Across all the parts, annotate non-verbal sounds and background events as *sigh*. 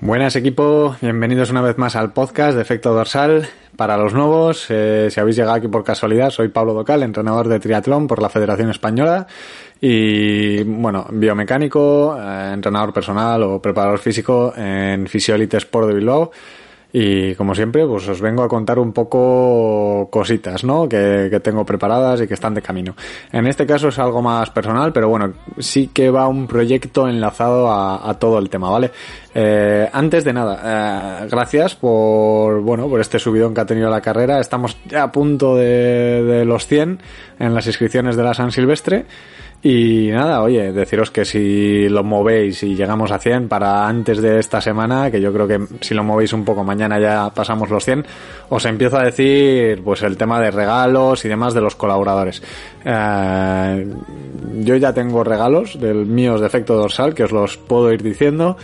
Buenas equipo, bienvenidos una vez más al podcast de Efecto Dorsal. Para los nuevos, eh, si habéis llegado aquí por casualidad, soy Pablo Docal, entrenador de triatlón por la Federación Española y, bueno, biomecánico, eh, entrenador personal o preparador físico en Fisiolite Sport de Bilbao. Y como siempre, pues os vengo a contar un poco cositas, ¿no? Que, que, tengo preparadas y que están de camino. En este caso es algo más personal, pero bueno, sí que va un proyecto enlazado a, a todo el tema, ¿vale? Eh, antes de nada, eh, gracias por, bueno, por este subidón que ha tenido la carrera. Estamos ya a punto de, de los 100 en las inscripciones de la San Silvestre. Y nada, oye, deciros que si lo movéis y llegamos a 100 para antes de esta semana, que yo creo que si lo movéis un poco mañana ya pasamos los 100, os empiezo a decir pues el tema de regalos y demás de los colaboradores. Eh, yo ya tengo regalos del míos de efecto dorsal que os los puedo ir diciendo.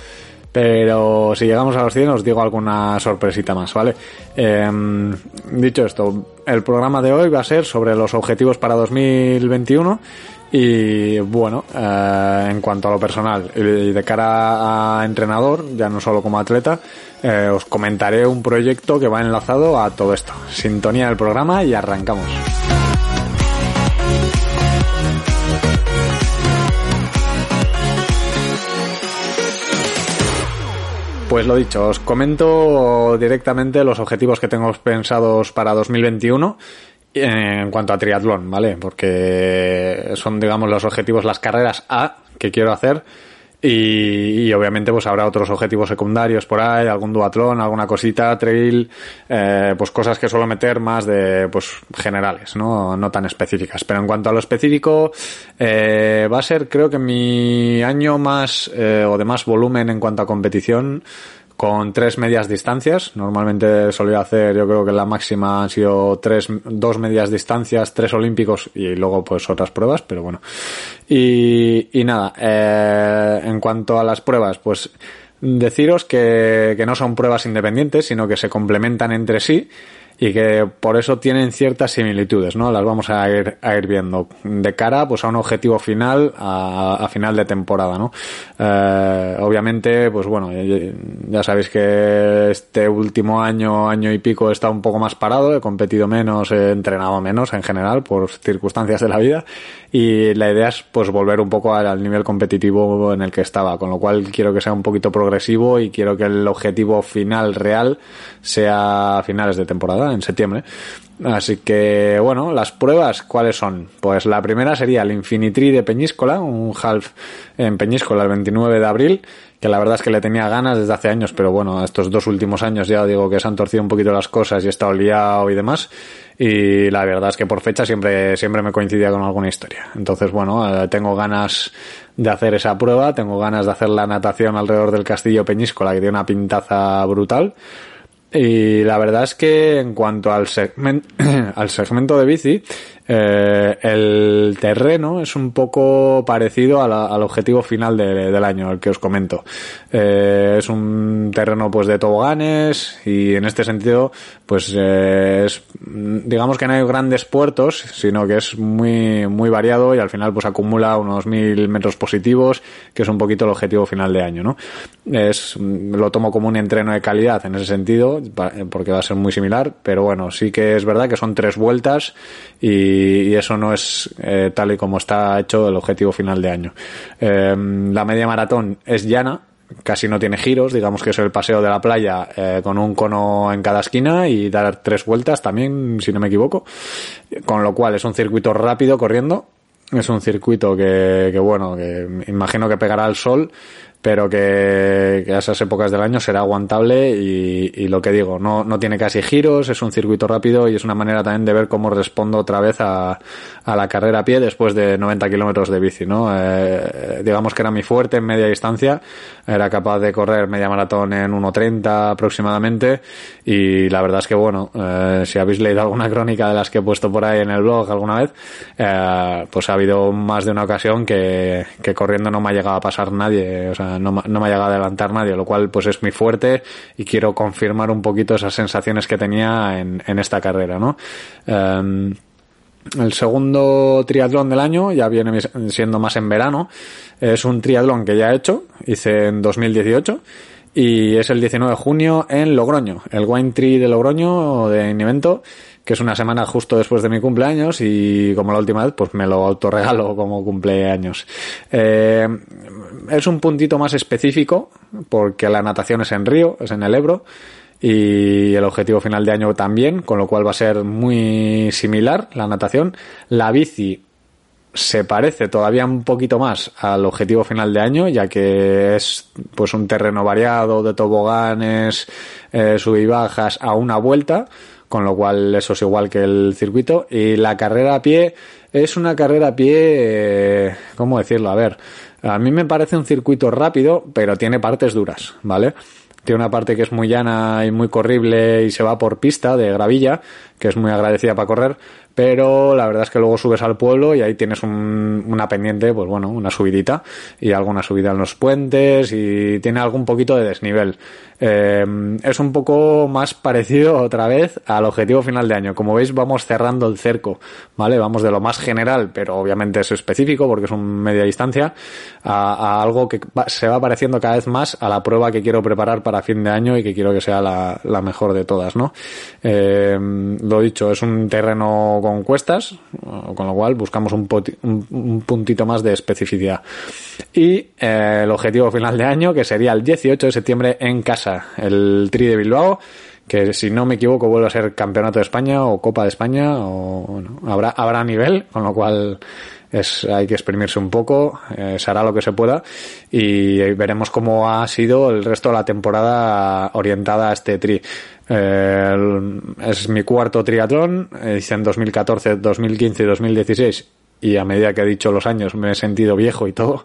Pero si llegamos a los 100 os digo alguna sorpresita más, ¿vale? Eh, dicho esto, el programa de hoy va a ser sobre los objetivos para 2021 y bueno, eh, en cuanto a lo personal y de cara a entrenador, ya no solo como atleta, eh, os comentaré un proyecto que va enlazado a todo esto. Sintonía del programa y arrancamos. Pues lo dicho, os comento directamente los objetivos que tengo pensados para 2021 en cuanto a triatlón, ¿vale? Porque son, digamos, los objetivos, las carreras A que quiero hacer. Y, y, obviamente pues habrá otros objetivos secundarios por ahí, algún duatlón, alguna cosita, trail, eh, pues cosas que suelo meter más de pues generales, ¿no? No tan específicas. Pero en cuanto a lo específico, eh, va a ser creo que mi año más eh, o de más volumen en cuanto a competición con tres medias distancias. Normalmente solía hacer, yo creo que la máxima han sido tres, dos medias distancias, tres olímpicos y luego pues otras pruebas, pero bueno. Y, y nada, eh, en cuanto a las pruebas, pues deciros que, que no son pruebas independientes, sino que se complementan entre sí y que por eso tienen ciertas similitudes, ¿no? Las vamos a ir, a ir viendo de cara pues a un objetivo final a, final de temporada, ¿no? Eh, obviamente, pues bueno, ya sabéis que este último año, año y pico he estado un poco más parado, he competido menos, he entrenado menos en general por circunstancias de la vida y la idea es pues volver un poco al nivel competitivo en el que estaba, con lo cual quiero que sea un poquito progresivo y quiero que el objetivo final real sea a finales de temporada, en septiembre. Así que, bueno, las pruebas, ¿cuáles son? Pues la primera sería el Infinitri de Peñíscola, un half en Peñíscola el 29 de abril, que la verdad es que le tenía ganas desde hace años, pero bueno, estos dos últimos años ya digo que se han torcido un poquito las cosas y he estado liado y demás. Y la verdad es que por fecha siempre, siempre me coincidía con alguna historia. Entonces, bueno, eh, tengo ganas de hacer esa prueba, tengo ganas de hacer la natación alrededor del castillo Peñíscola, que tiene una pintaza brutal. Y la verdad es que en cuanto al, segmento, *clears throat* al segmento de bici, eh, el terreno es un poco parecido al objetivo final de, del año, el que os comento. Eh, es un terreno pues de toboganes y en este sentido pues eh, es, digamos que no hay grandes puertos, sino que es muy, muy variado y al final pues acumula unos mil metros positivos, que es un poquito el objetivo final de año, ¿no? Es, lo tomo como un entreno de calidad en ese sentido, porque va a ser muy similar, pero bueno, sí que es verdad que son tres vueltas y y, eso no es eh, tal y como está hecho el objetivo final de año. Eh, la media maratón es llana, casi no tiene giros, digamos que es el paseo de la playa eh, con un cono en cada esquina y dar tres vueltas también, si no me equivoco, con lo cual es un circuito rápido corriendo, es un circuito que, que bueno, que imagino que pegará al sol, pero que, que, a esas épocas del año será aguantable y, y, lo que digo, no, no tiene casi giros, es un circuito rápido y es una manera también de ver cómo respondo otra vez a, a la carrera a pie después de 90 kilómetros de bici, ¿no? Eh, digamos que era mi fuerte en media distancia, era capaz de correr media maratón en 1.30 aproximadamente y la verdad es que bueno, eh, si habéis leído alguna crónica de las que he puesto por ahí en el blog alguna vez, eh, pues ha habido más de una ocasión que, que corriendo no me ha llegado a pasar nadie, o sea, no, no, me ha llegado a adelantar nadie, lo cual pues es muy fuerte y quiero confirmar un poquito esas sensaciones que tenía en, en esta carrera, ¿no? Em, el segundo triatlón del año ya viene siendo más en verano. Es un triatlón que ya he hecho, hice en 2018 y es el 19 de junio en Logroño, el Wine Tree de Logroño de Invento, que es una semana justo después de mi cumpleaños y como la última vez pues me lo autorregalo como cumpleaños. Eh, es un puntito más específico porque la natación es en Río, es en el Ebro y el objetivo final de año también, con lo cual va a ser muy similar la natación. La bici se parece todavía un poquito más al objetivo final de año, ya que es pues un terreno variado de toboganes, eh, sub y bajas a una vuelta, con lo cual eso es igual que el circuito. Y la carrera a pie es una carrera a pie, eh, ¿cómo decirlo? A ver, a mí me parece un circuito rápido, pero tiene partes duras, ¿vale? Tiene una parte que es muy llana y muy corrible y se va por pista de gravilla, que es muy agradecida para correr, pero la verdad es que luego subes al pueblo y ahí tienes un, una pendiente, pues bueno, una subidita y alguna subida en los puentes y tiene algún poquito de desnivel. Eh, es un poco más parecido *laughs* otra vez al objetivo final de año. Como veis, vamos cerrando el cerco, ¿vale? Vamos de lo más general, pero obviamente es específico porque es un media distancia, a, algo que se va pareciendo cada vez más a la prueba que quiero preparar para fin de año y que quiero que sea la, la mejor de todas, ¿no? Eh, lo dicho, es un terreno con cuestas, con lo cual buscamos un, un, puntito más de especificidad. Y eh, el objetivo final de año, que sería el 18 de septiembre en casa, el Tri de Bilbao, que si no me equivoco vuelve a ser Campeonato de España o Copa de España, o bueno, habrá, habrá nivel, con lo cual es, hay que exprimirse un poco, eh, se hará lo que se pueda y veremos cómo ha sido el resto de la temporada orientada a este tri. Eh, es mi cuarto triatlón, hice en 2014, 2015 y 2016 y a medida que he dicho los años me he sentido viejo y todo.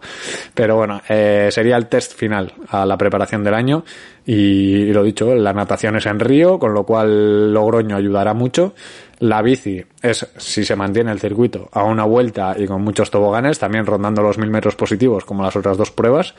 Pero bueno, eh, sería el test final a la preparación del año y, lo dicho, la natación es en río, con lo cual Logroño ayudará mucho. La bici es, si se mantiene el circuito, a una vuelta y con muchos toboganes, también rondando los mil metros positivos como las otras dos pruebas.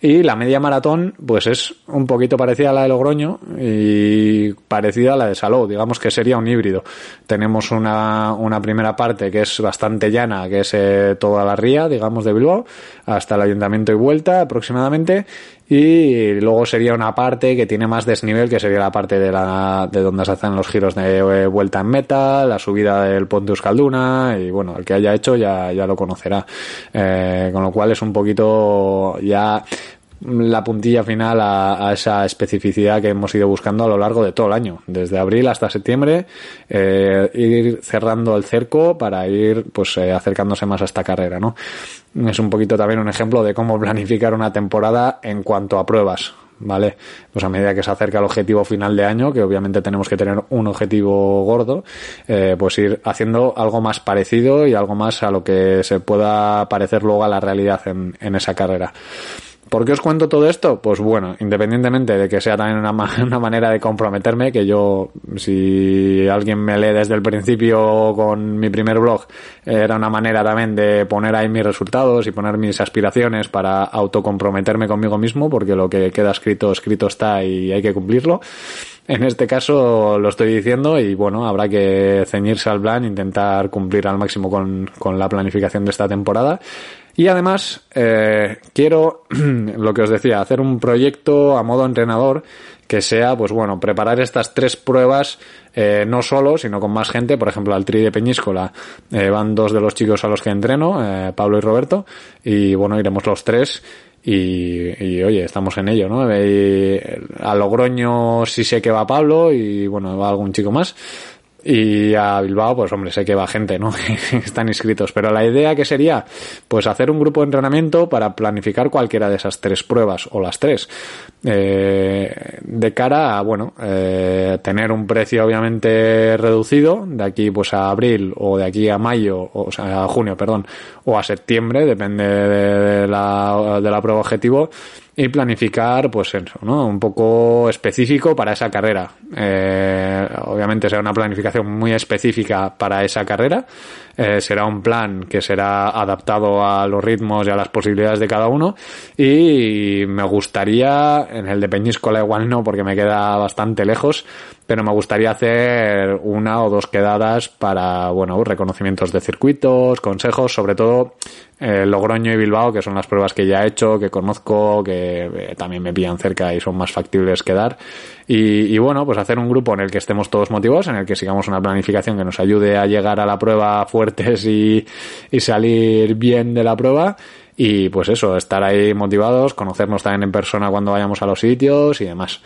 Y la media maratón, pues es un poquito parecida a la de Logroño y parecida a la de Salou. Digamos que sería un híbrido. Tenemos una, una primera parte que es bastante llana, que es eh, toda la ría, digamos, de Bilbao, hasta el ayuntamiento y vuelta aproximadamente. Y luego sería una parte que tiene más desnivel, que sería la parte de, la, de donde se hacen los giros de eh, vuelta en meta, la subida del Ponte Euskalduna, y bueno, el que haya hecho ya, ya lo conocerá. Eh, con lo cual es un poquito ya la puntilla final a, esa especificidad que hemos ido buscando a lo largo de todo el año, desde abril hasta septiembre, eh, ir cerrando el cerco para ir pues eh, acercándose más a esta carrera, ¿no? Es un poquito también un ejemplo de cómo planificar una temporada en cuanto a pruebas. ¿vale? Pues a medida que se acerca el objetivo final de año, que obviamente tenemos que tener un objetivo gordo, eh, pues ir haciendo algo más parecido y algo más a lo que se pueda parecer luego a la realidad en, en esa carrera. ¿Por qué os cuento todo esto? Pues bueno, independientemente de que sea también una, *laughs* una, manera de comprometerme, que yo, si alguien me lee desde el principio con mi primer blog, era una manera también de poner ahí mis resultados y poner mis aspiraciones para autocomprometerme conmigo mismo, porque lo que queda escrito, escrito está y hay que cumplirlo. En este caso lo estoy diciendo y bueno, habrá que ceñirse al plan, intentar cumplir al máximo con, con la planificación de esta temporada. Y además, eh, quiero, *clears throat* lo que os decía, hacer un proyecto a modo entrenador que sea, pues bueno, preparar estas tres pruebas eh, no solo, sino con más gente. Por ejemplo, al Tri de Peñíscola eh, van dos de los chicos a los que entreno, eh, Pablo y Roberto, y bueno, iremos los tres. Y, y, oye, estamos en ello, ¿no? Y a Logroño sí sé que va Pablo y bueno, va algún chico más. Y a Bilbao, pues hombre, sé que va gente, ¿no? *laughs* Están inscritos. Pero la idea que sería, pues hacer un grupo de entrenamiento para planificar cualquiera de esas tres pruebas, o las tres. Eh, de cara a, bueno, eh, tener un precio obviamente reducido de aquí pues a abril o de aquí a mayo, o, sea, a junio, perdón, o a septiembre, depende de, la, de la prueba objetivo y planificar, pues eso, ¿no? Un poco específico para esa carrera. Eh, obviamente será una planificación muy específica para esa carrera. Eh, será un plan que será adaptado a los ritmos y a las posibilidades de cada uno. Y me gustaría, en el de Peñíscola igual no, porque me queda bastante lejos, pero me gustaría hacer una o dos quedadas para, bueno, reconocimientos de circuitos, consejos, sobre todo eh, Logroño y Bilbao, que son las pruebas que ya he hecho, que conozco, que eh, también me pillan cerca y son más factibles que dar. Y, y, bueno, pues hacer un grupo en el que estemos todos motivados, en el que sigamos una planificación que nos ayude a llegar a la prueba *laughs* fuertes y, y salir bien de la prueba. Y pues eso, estar ahí motivados, conocernos también en persona cuando vayamos a los sitios y demás.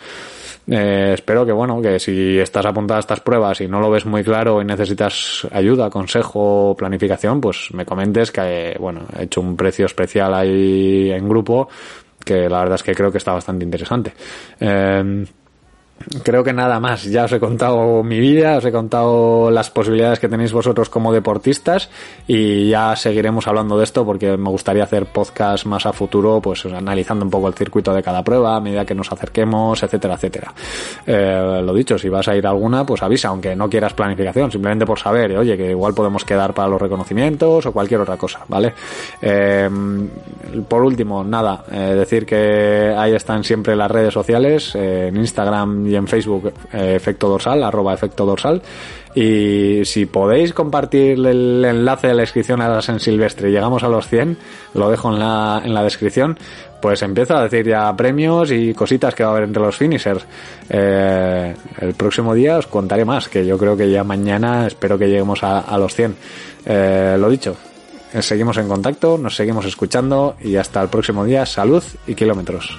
Eh, espero que, bueno, que si estás apuntado a estas pruebas y no lo ves muy claro y necesitas ayuda, consejo, planificación, pues me comentes que, bueno, he hecho un precio especial ahí en grupo que la verdad es que creo que está bastante interesante. Eh, creo que nada más. Ya os he contado mi vida, os he contado las posibilidades que tenéis vosotros como deportistas y ya seguiremos hablando de esto porque me gustaría hacer podcast más a futuro, pues analizando un poco el circuito de cada prueba a medida que nos acerquemos, etcétera, etcétera. Eh, lo dicho, si vas a ir a alguna, pues avisa, aunque no quieras planificación, simplemente por saber, oye, que igual podemos quedar para los reconocimientos o cualquier otra cosa, ¿vale? Eh, por último, nada, eh, decir que ahí están siempre las redes sociales, en Instagram y en Facebook eh, efecto dorsal, arroba efecto dorsal. Y si podéis compartir el enlace de la inscripción a la San Silvestre llegamos a los 100, lo dejo en la, en la descripción, pues empiezo a decir ya premios y cositas que va a haber entre los finishers. Eh, el próximo día os contaré más, que yo creo que ya mañana espero que lleguemos a, a los 100. Eh, lo dicho, seguimos en contacto, nos seguimos escuchando y hasta el próximo día, salud y kilómetros.